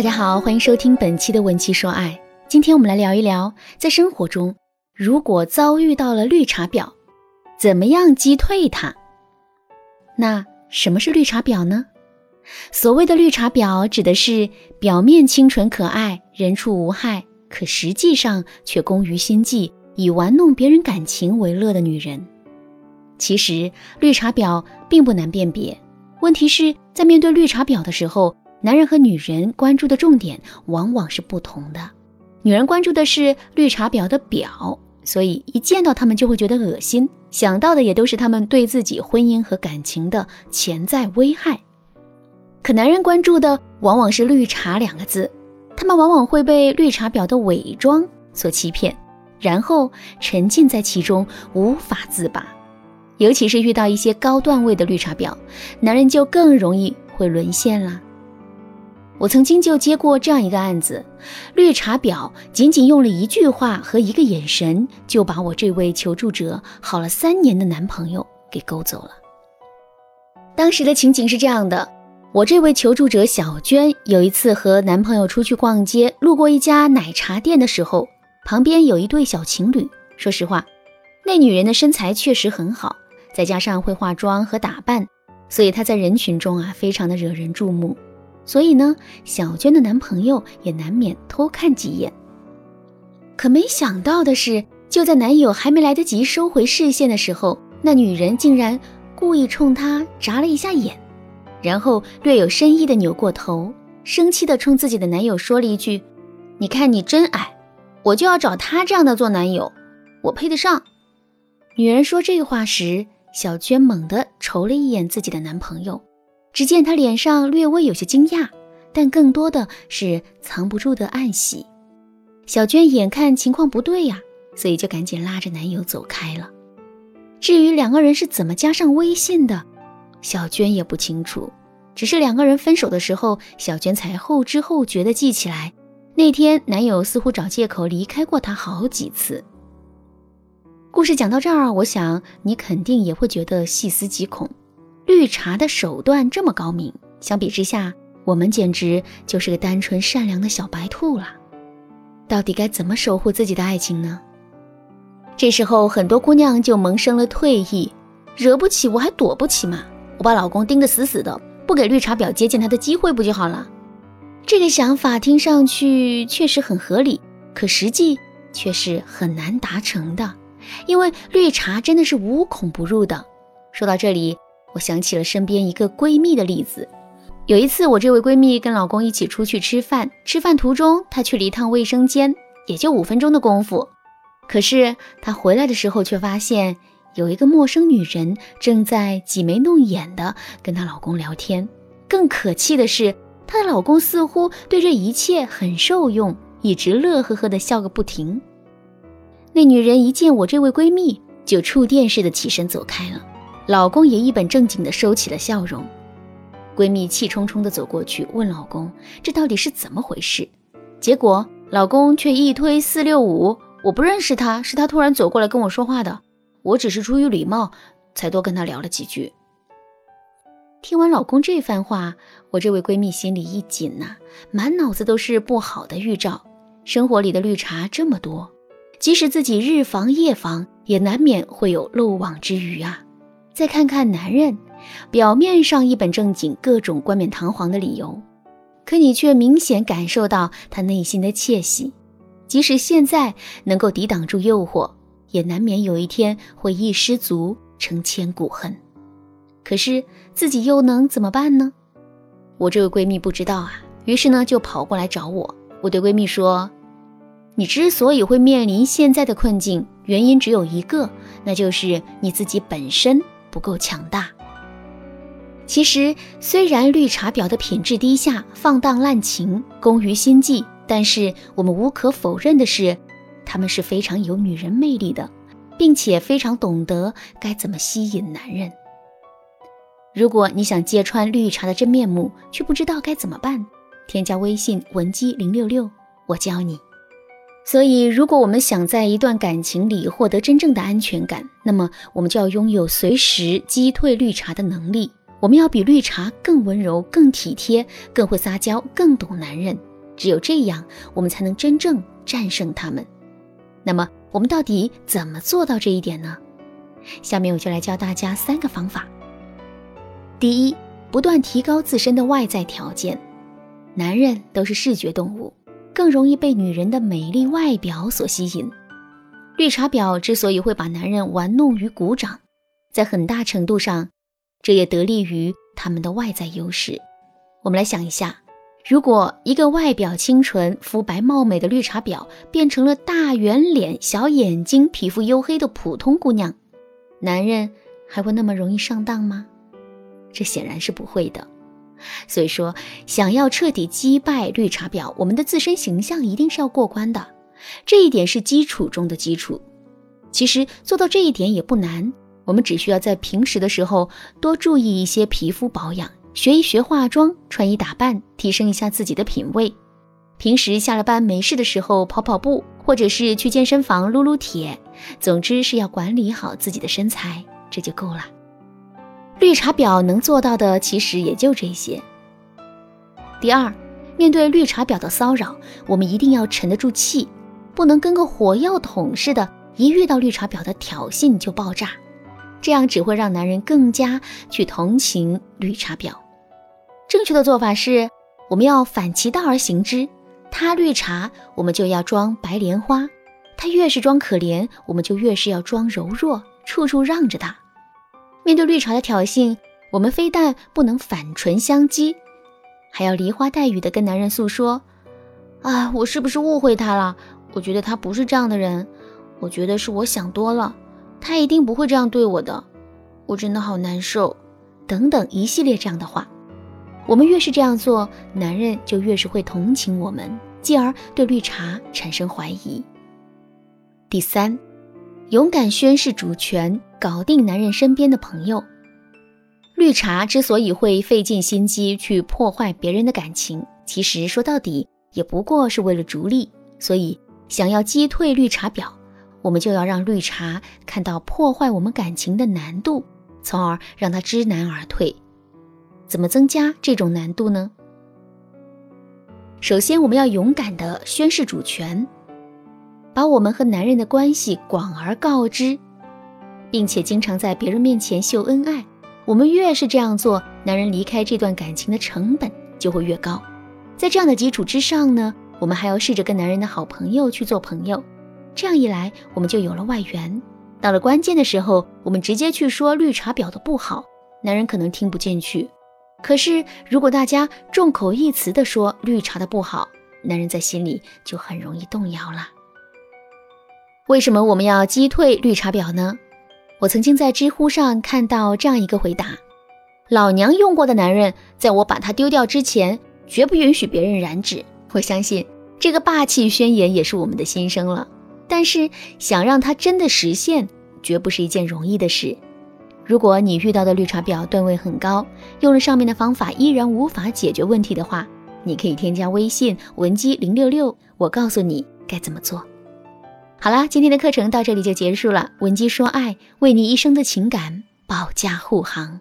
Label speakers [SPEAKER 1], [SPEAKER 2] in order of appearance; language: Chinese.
[SPEAKER 1] 大家好，欢迎收听本期的《文妻说爱》。今天我们来聊一聊，在生活中，如果遭遇到了绿茶婊，怎么样击退它？那什么是绿茶婊呢？所谓的绿茶婊，指的是表面清纯可爱、人畜无害，可实际上却工于心计，以玩弄别人感情为乐的女人。其实，绿茶婊并不难辨别，问题是在面对绿茶婊的时候。男人和女人关注的重点往往是不同的，女人关注的是绿茶婊的婊，所以一见到他们就会觉得恶心，想到的也都是他们对自己婚姻和感情的潜在危害。可男人关注的往往是“绿茶”两个字，他们往往会被绿茶婊的伪装所欺骗，然后沉浸在其中无法自拔。尤其是遇到一些高段位的绿茶婊，男人就更容易会沦陷了。我曾经就接过这样一个案子，绿茶婊仅仅用了一句话和一个眼神，就把我这位求助者好了三年的男朋友给勾走了。当时的情景是这样的：我这位求助者小娟有一次和男朋友出去逛街，路过一家奶茶店的时候，旁边有一对小情侣。说实话，那女人的身材确实很好，再加上会化妆和打扮，所以她在人群中啊，非常的惹人注目。所以呢，小娟的男朋友也难免偷看几眼。可没想到的是，就在男友还没来得及收回视线的时候，那女人竟然故意冲他眨了一下眼，然后略有深意的扭过头，生气的冲自己的男友说了一句：“你看你真矮，我就要找他这样的做男友，我配得上。”女人说这话时，小娟猛地瞅了一眼自己的男朋友。只见他脸上略微有些惊讶，但更多的是藏不住的暗喜。小娟眼看情况不对呀，所以就赶紧拉着男友走开了。至于两个人是怎么加上微信的，小娟也不清楚。只是两个人分手的时候，小娟才后知后觉地记起来，那天男友似乎找借口离开过她好几次。故事讲到这儿，我想你肯定也会觉得细思极恐。绿茶的手段这么高明，相比之下，我们简直就是个单纯善良的小白兔了。到底该怎么守护自己的爱情呢？这时候，很多姑娘就萌生了退意：惹不起我还躲不起嘛，我把老公盯得死死的，不给绿茶婊接近他的机会不就好了？这个想法听上去确实很合理，可实际却是很难达成的，因为绿茶真的是无孔不入的。说到这里。我想起了身边一个闺蜜的例子。有一次，我这位闺蜜跟老公一起出去吃饭，吃饭途中她去了一趟卫生间，也就五分钟的功夫。可是她回来的时候，却发现有一个陌生女人正在挤眉弄眼的跟她老公聊天。更可气的是，她的老公似乎对这一切很受用，一直乐呵呵的笑个不停。那女人一见我这位闺蜜，就触电似的起身走开了。老公也一本正经地收起了笑容，闺蜜气冲冲地走过去问老公：“这到底是怎么回事？”结果老公却一推四六五：“我不认识他，是他突然走过来跟我说话的，我只是出于礼貌才多跟他聊了几句。”听完老公这番话，我这位闺蜜心里一紧呐，满脑子都是不好的预兆。生活里的绿茶这么多，即使自己日防夜防，也难免会有漏网之鱼啊。再看看男人，表面上一本正经，各种冠冕堂皇的理由，可你却明显感受到他内心的窃喜。即使现在能够抵挡住诱惑，也难免有一天会一失足成千古恨。可是自己又能怎么办呢？我这位闺蜜不知道啊，于是呢就跑过来找我。我对闺蜜说：“你之所以会面临现在的困境，原因只有一个，那就是你自己本身。”不够强大。其实，虽然绿茶婊的品质低下、放荡滥情、工于心计，但是我们无可否认的是，他们是非常有女人魅力的，并且非常懂得该怎么吸引男人。如果你想揭穿绿茶的真面目，却不知道该怎么办，添加微信文姬零六六，我教你。所以，如果我们想在一段感情里获得真正的安全感，那么我们就要拥有随时击退绿茶的能力。我们要比绿茶更温柔、更体贴、更会撒娇、更懂男人，只有这样，我们才能真正战胜他们。那么，我们到底怎么做到这一点呢？下面我就来教大家三个方法。第一，不断提高自身的外在条件。男人都是视觉动物，更容易被女人的美丽外表所吸引。绿茶婊之所以会把男人玩弄于股掌，在很大程度上，这也得力于他们的外在优势。我们来想一下，如果一个外表清纯、肤白貌美的绿茶婊变成了大圆脸、小眼睛、皮肤黝黑的普通姑娘，男人还会那么容易上当吗？这显然是不会的。所以说，想要彻底击败绿茶婊，我们的自身形象一定是要过关的，这一点是基础中的基础。其实做到这一点也不难，我们只需要在平时的时候多注意一些皮肤保养，学一学化妆、穿衣打扮，提升一下自己的品味。平时下了班没事的时候跑跑步，或者是去健身房撸撸铁，总之是要管理好自己的身材，这就够了。绿茶婊能做到的其实也就这些。第二，面对绿茶婊的骚扰，我们一定要沉得住气，不能跟个火药桶似的，一遇到绿茶婊的挑衅就爆炸，这样只会让男人更加去同情绿茶婊。正确的做法是，我们要反其道而行之，他绿茶，我们就要装白莲花；他越是装可怜，我们就越是要装柔弱，处处让着他。面对绿茶的挑衅，我们非但不能反唇相讥，还要梨花带雨的跟男人诉说：“啊，我是不是误会他了？我觉得他不是这样的人，我觉得是我想多了，他一定不会这样对我的，我真的好难受。”等等一系列这样的话，我们越是这样做，男人就越是会同情我们，继而对绿茶产生怀疑。第三，勇敢宣示主权。搞定男人身边的朋友，绿茶之所以会费尽心机去破坏别人的感情，其实说到底也不过是为了逐利。所以，想要击退绿茶婊，我们就要让绿茶看到破坏我们感情的难度，从而让他知难而退。怎么增加这种难度呢？首先，我们要勇敢地宣示主权，把我们和男人的关系广而告之。并且经常在别人面前秀恩爱，我们越是这样做，男人离开这段感情的成本就会越高。在这样的基础之上呢，我们还要试着跟男人的好朋友去做朋友，这样一来，我们就有了外援。到了关键的时候，我们直接去说绿茶婊的不好，男人可能听不进去。可是如果大家众口一词的说绿茶的不好，男人在心里就很容易动摇了。为什么我们要击退绿茶婊呢？我曾经在知乎上看到这样一个回答：老娘用过的男人，在我把他丢掉之前，绝不允许别人染指。我相信这个霸气宣言也是我们的心声了。但是想让它真的实现，绝不是一件容易的事。如果你遇到的绿茶婊段位很高，用了上面的方法依然无法解决问题的话，你可以添加微信文姬零六六，我告诉你该怎么做。好啦，今天的课程到这里就结束了。文姬说爱，为你一生的情感保驾护航。